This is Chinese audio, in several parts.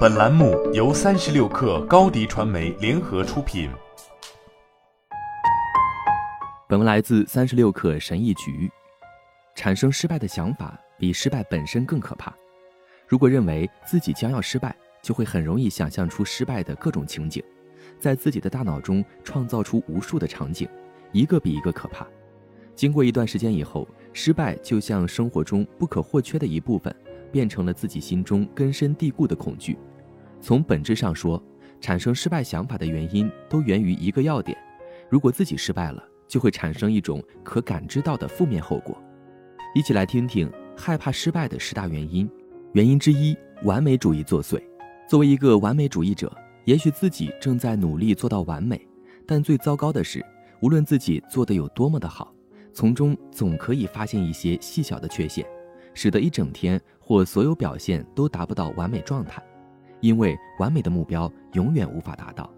本栏目由三十六氪高低传媒联合出品。本文来自三十六氪神译局。产生失败的想法比失败本身更可怕。如果认为自己将要失败，就会很容易想象出失败的各种情景，在自己的大脑中创造出无数的场景，一个比一个可怕。经过一段时间以后，失败就像生活中不可或缺的一部分。变成了自己心中根深蒂固的恐惧。从本质上说，产生失败想法的原因都源于一个要点：如果自己失败了，就会产生一种可感知到的负面后果。一起来听听害怕失败的十大原因。原因之一：完美主义作祟。作为一个完美主义者，也许自己正在努力做到完美，但最糟糕的是，无论自己做得有多么的好，从中总可以发现一些细小的缺陷。使得一整天或所有表现都达不到完美状态，因为完美的目标永远无法达到，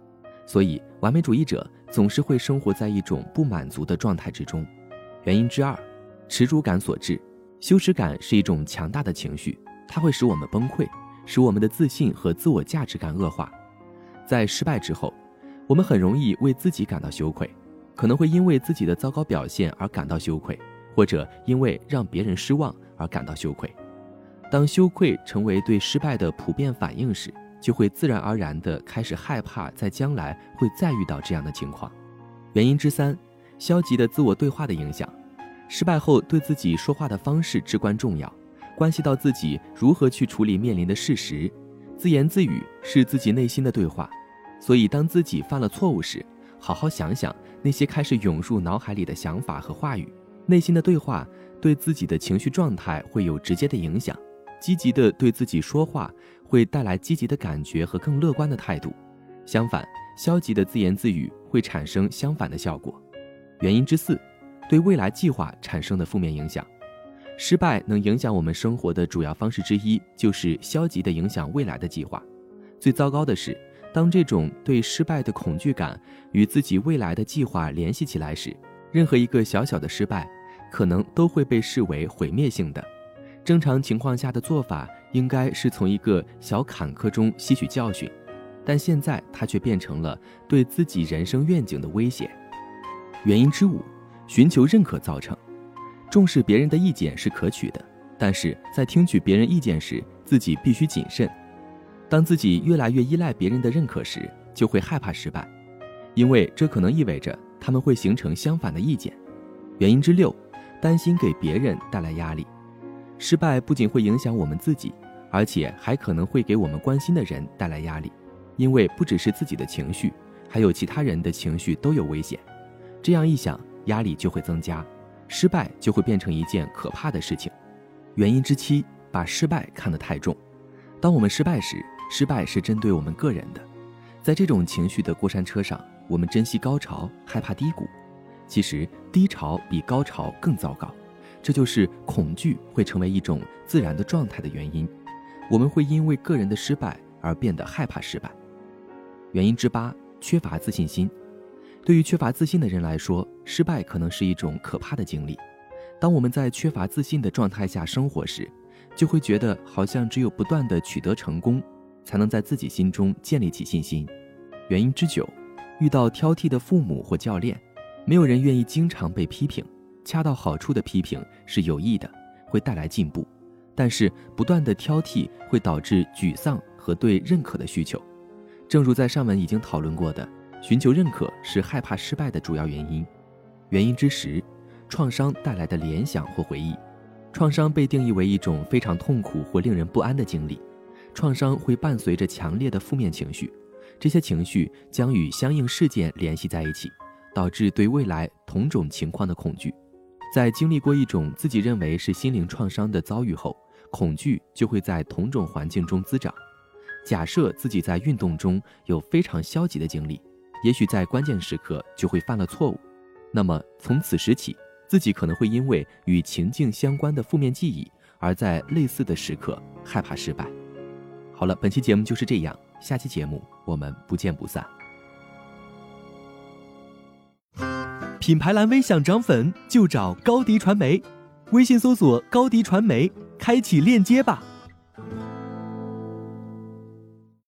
所以完美主义者总是会生活在一种不满足的状态之中。原因之二，耻辱感所致。羞耻感是一种强大的情绪，它会使我们崩溃，使我们的自信和自我价值感恶化。在失败之后，我们很容易为自己感到羞愧，可能会因为自己的糟糕表现而感到羞愧，或者因为让别人失望。而感到羞愧。当羞愧成为对失败的普遍反应时，就会自然而然地开始害怕在将来会再遇到这样的情况。原因之三，消极的自我对话的影响。失败后对自己说话的方式至关重要，关系到自己如何去处理面临的事实。自言自语是自己内心的对话，所以当自己犯了错误时，好好想想那些开始涌入脑海里的想法和话语，内心的对话。对自己的情绪状态会有直接的影响，积极的对自己说话会带来积极的感觉和更乐观的态度，相反，消极的自言自语会产生相反的效果。原因之四，对未来计划产生的负面影响。失败能影响我们生活的主要方式之一就是消极的影响未来的计划。最糟糕的是，当这种对失败的恐惧感与自己未来的计划联系起来时，任何一个小小的失败。可能都会被视为毁灭性的。正常情况下的做法应该是从一个小坎坷中吸取教训，但现在它却变成了对自己人生愿景的威胁。原因之五，寻求认可造成。重视别人的意见是可取的，但是在听取别人意见时，自己必须谨慎。当自己越来越依赖别人的认可时，就会害怕失败，因为这可能意味着他们会形成相反的意见。原因之六。担心给别人带来压力，失败不仅会影响我们自己，而且还可能会给我们关心的人带来压力，因为不只是自己的情绪，还有其他人的情绪都有危险。这样一想，压力就会增加，失败就会变成一件可怕的事情。原因之七，把失败看得太重。当我们失败时，失败是针对我们个人的，在这种情绪的过山车上，我们珍惜高潮，害怕低谷。其实低潮比高潮更糟糕，这就是恐惧会成为一种自然的状态的原因。我们会因为个人的失败而变得害怕失败。原因之八，缺乏自信心。对于缺乏自信的人来说，失败可能是一种可怕的经历。当我们在缺乏自信的状态下生活时，就会觉得好像只有不断的取得成功，才能在自己心中建立起信心。原因之九，遇到挑剔的父母或教练。没有人愿意经常被批评，恰到好处的批评是有益的，会带来进步。但是不断的挑剔会导致沮丧和对认可的需求。正如在上文已经讨论过的，寻求认可是害怕失败的主要原因。原因之十，创伤带来的联想或回忆。创伤被定义为一种非常痛苦或令人不安的经历。创伤会伴随着强烈的负面情绪，这些情绪将与相应事件联系在一起。导致对未来同种情况的恐惧，在经历过一种自己认为是心灵创伤的遭遇后，恐惧就会在同种环境中滋长。假设自己在运动中有非常消极的经历，也许在关键时刻就会犯了错误，那么从此时起，自己可能会因为与情境相关的负面记忆，而在类似的时刻害怕失败。好了，本期节目就是这样，下期节目我们不见不散。品牌蓝 V 想涨粉就找高迪传媒，微信搜索高迪传媒，开启链接吧。